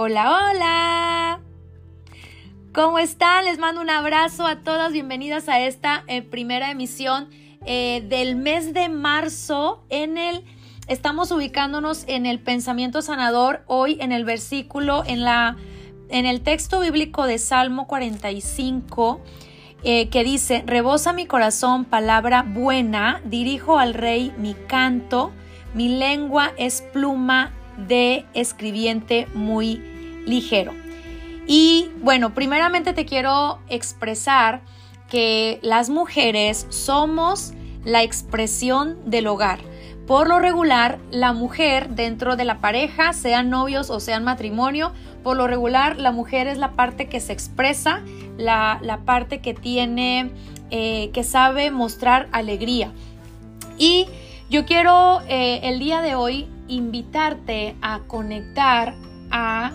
Hola, hola. ¿Cómo están? Les mando un abrazo a todas. Bienvenidas a esta eh, primera emisión eh, del mes de marzo en el... Estamos ubicándonos en el pensamiento sanador hoy en el versículo, en la en el texto bíblico de Salmo 45 eh, que dice, rebosa mi corazón palabra buena, dirijo al rey mi canto, mi lengua es pluma de escribiente muy ligero. Y bueno, primeramente te quiero expresar que las mujeres somos la expresión del hogar. Por lo regular, la mujer dentro de la pareja, sean novios o sean matrimonio, por lo regular la mujer es la parte que se expresa, la, parte que tiene, eh, que sabe mostrar alegría. Y yo quiero eh, el día de hoy invitarte a conectar a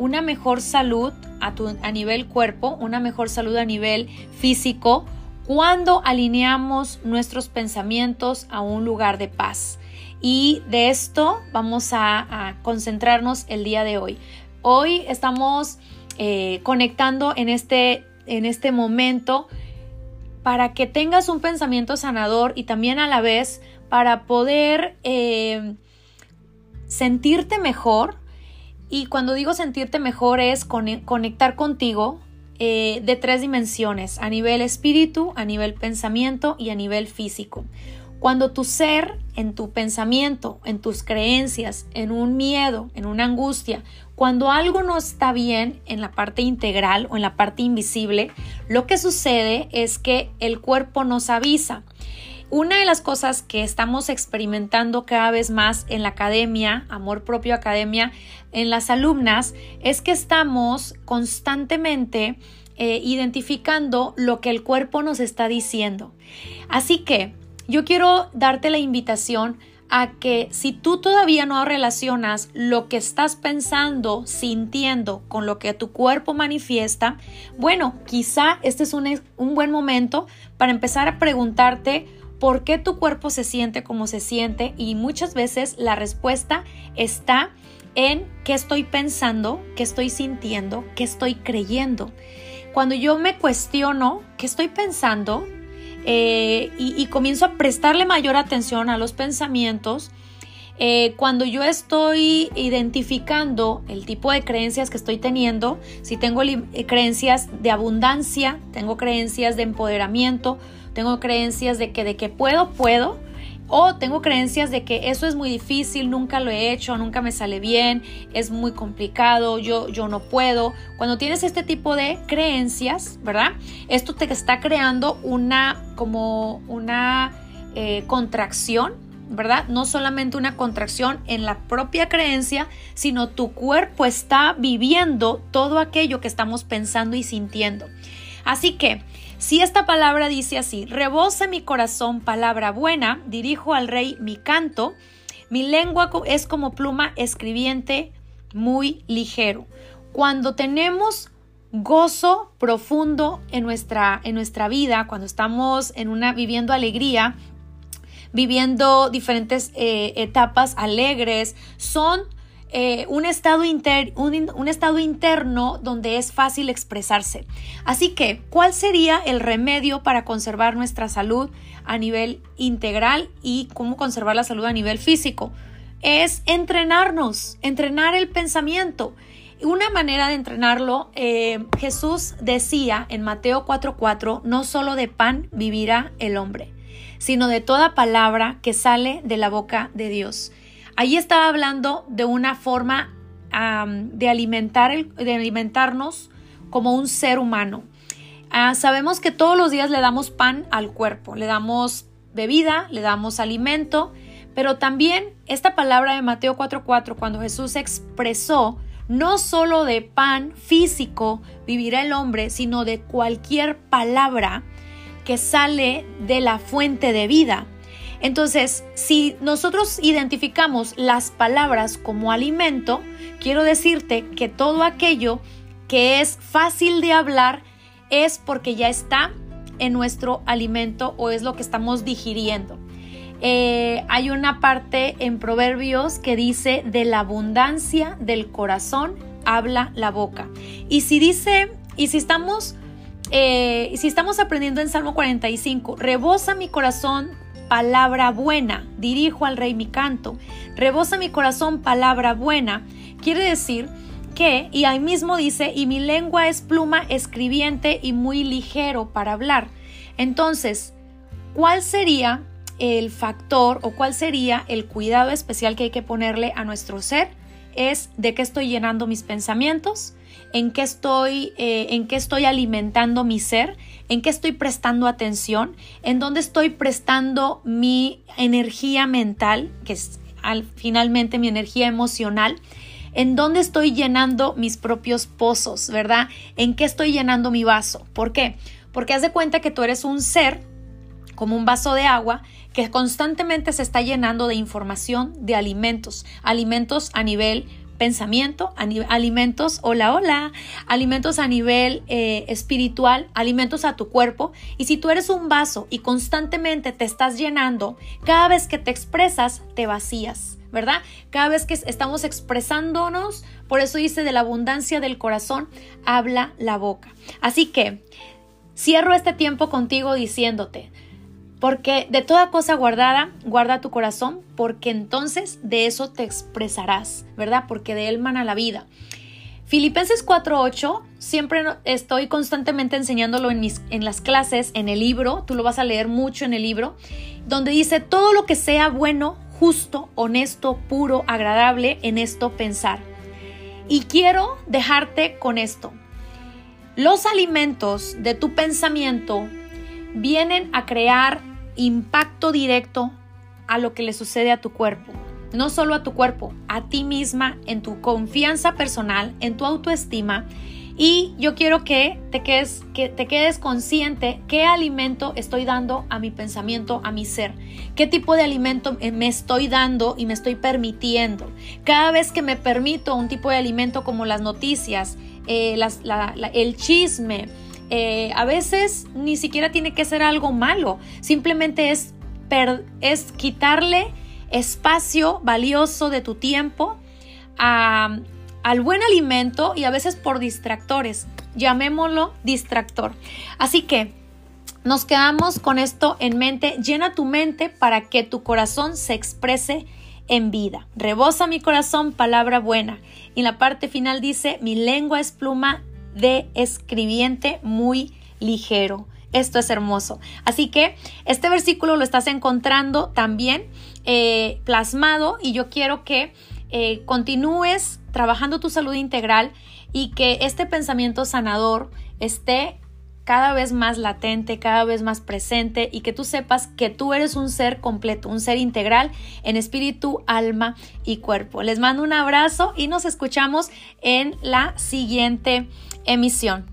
una mejor salud a, tu, a nivel cuerpo, una mejor salud a nivel físico, cuando alineamos nuestros pensamientos a un lugar de paz. Y de esto vamos a, concentrarnos el día de hoy. Hoy estamos eh, conectando en este, en este momento para que tengas un pensamiento sanador y también a la vez para poder eh, sentirte mejor. Y cuando digo sentirte mejor es conectar contigo eh, de tres dimensiones, a nivel espíritu, a nivel pensamiento y a nivel físico. Cuando tu ser, en tu pensamiento, en tus creencias, en un miedo, en una angustia, cuando algo no está bien en la parte integral o en la parte invisible, lo que sucede es que el cuerpo nos avisa. Una de las cosas que estamos experimentando cada vez más en la academia, amor propio academia, en las alumnas, es que estamos constantemente eh, identificando lo que el cuerpo nos está diciendo. Así que yo quiero darte la invitación a que si tú todavía no relacionas lo que estás pensando, sintiendo con lo que tu cuerpo manifiesta, bueno, quizá este es un, un, buen momento para empezar a preguntarte por qué tu cuerpo se siente como se siente y muchas veces la respuesta está en qué estoy pensando, qué estoy sintiendo, qué estoy creyendo. Cuando yo me cuestiono qué estoy pensando, eh, y, comienzo a prestarle mayor atención a los pensamientos, eh, cuando yo estoy identificando el tipo de creencias que estoy teniendo, si tengo eh, creencias de abundancia, tengo creencias de empoderamiento, tengo creencias de que de que puedo, puedo, o tengo creencias de que eso es muy difícil, nunca lo he hecho, nunca me sale bien, es muy complicado, yo, yo no puedo. Cuando tienes este tipo de creencias, ¿verdad? Esto te está creando una como una eh, contracción, ¿verdad? No solamente una contracción en la propia creencia, sino tu cuerpo está viviendo todo aquello que estamos pensando y sintiendo. Así que si esta palabra dice así, rebosa mi corazón palabra buena, dirijo al rey mi canto, mi lengua es como pluma escribiente muy ligero. Cuando tenemos gozo profundo en nuestra, en nuestra vida, cuando estamos en una viviendo alegría, viviendo diferentes eh, etapas alegres, son eh, un, estado un, estado interno donde es fácil expresarse. Así que, ¿cuál sería el remedio para conservar nuestra salud a nivel integral y cómo conservar la salud a nivel físico? Es entrenarnos, entrenar el pensamiento. Una manera de entrenarlo, eh, Jesús decía en Mateo 4:4, no solo de pan vivirá el hombre, sino de toda palabra que sale de la boca de Dios. Allí estaba hablando de una forma de, alimentar de alimentarnos como un ser humano. Ah, sabemos que todos los días le damos pan al cuerpo, le damos bebida, le damos alimento, pero también esta palabra de Mateo 4:4, cuando Jesús expresó no solo de pan físico vivirá el hombre, sino de cualquier palabra que sale de la fuente de vida. Entonces, si nosotros identificamos las palabras como alimento, quiero decirte que todo aquello que es fácil de hablar es porque ya está en nuestro alimento o es lo que estamos digiriendo. Eh, hay una parte en Proverbios que dice, de la abundancia del corazón habla la boca. Y si dice, y si estamos, eh, si estamos aprendiendo en Salmo 45, rebosa mi corazón palabra buena, dirijo al rey mi canto, rebosa mi corazón palabra buena, quiere decir que, y ahí mismo dice, y mi lengua es pluma escribiente y muy ligero para hablar. Entonces, ¿cuál sería el factor o cuál sería el cuidado especial que hay que ponerle a nuestro ser? Es de qué estoy llenando mis pensamientos, en qué estoy, eh, en qué estoy alimentando mi ser, en qué estoy prestando atención, en dónde estoy prestando mi energía mental, que es al, finalmente mi energía emocional, en dónde estoy llenando mis propios pozos, ¿verdad? En qué estoy llenando mi vaso. ¿Por qué? Porque haz de cuenta que tú eres un ser como un vaso de agua que constantemente se está llenando de información, de alimentos, alimentos a nivel pensamiento, alimentos, hola, hola, alimentos a nivel eh, espiritual, alimentos a tu cuerpo. Y si tú eres un vaso y constantemente te estás llenando, cada vez que te expresas, te vacías. ¿verdad? Cada vez que estamos expresándonos, por eso dice de la abundancia del corazón, habla la boca. Así que cierro este tiempo contigo diciéndote, porque de toda cosa guardada, guarda tu corazón, porque entonces de eso te expresarás, ¿verdad? Porque de él mana la vida. Filipenses 4.8, siempre estoy constantemente enseñándolo en, mis, en las clases, en el libro, tú lo vas a leer mucho en el libro, donde dice todo lo que sea bueno, justo, honesto, puro, agradable, en esto pensar. Y quiero dejarte con esto. Los alimentos de tu pensamiento vienen a crear impacto directo a lo que le sucede a tu cuerpo. No solo a tu cuerpo, a ti misma, en tu confianza personal, en tu autoestima. Y yo quiero que te quedes, que te quedes consciente qué alimento estoy dando a mi pensamiento, a mi ser. Qué tipo de alimento me estoy dando y me estoy permitiendo. Cada vez que me permito un tipo de alimento como las noticias, eh, el chisme, eh, a veces ni siquiera tiene que ser algo malo, simplemente es, quitarle espacio valioso de tu tiempo al buen alimento y a veces por distractores, llamémoslo distractor. Así que nos quedamos con esto en mente, llena tu mente para que tu corazón se exprese en vida. Rebosa mi corazón palabra buena. Y en la parte final dice, mi lengua es pluma de escribiente muy ligero. Esto es hermoso. Así que este versículo lo estás encontrando también eh, plasmado y yo quiero que eh, continúes trabajando tu salud integral y que este pensamiento sanador esté cada vez más latente, cada vez más presente y que tú sepas que tú eres un ser completo, un ser integral en espíritu, alma y cuerpo. Les mando un abrazo y nos escuchamos en la siguiente emisión.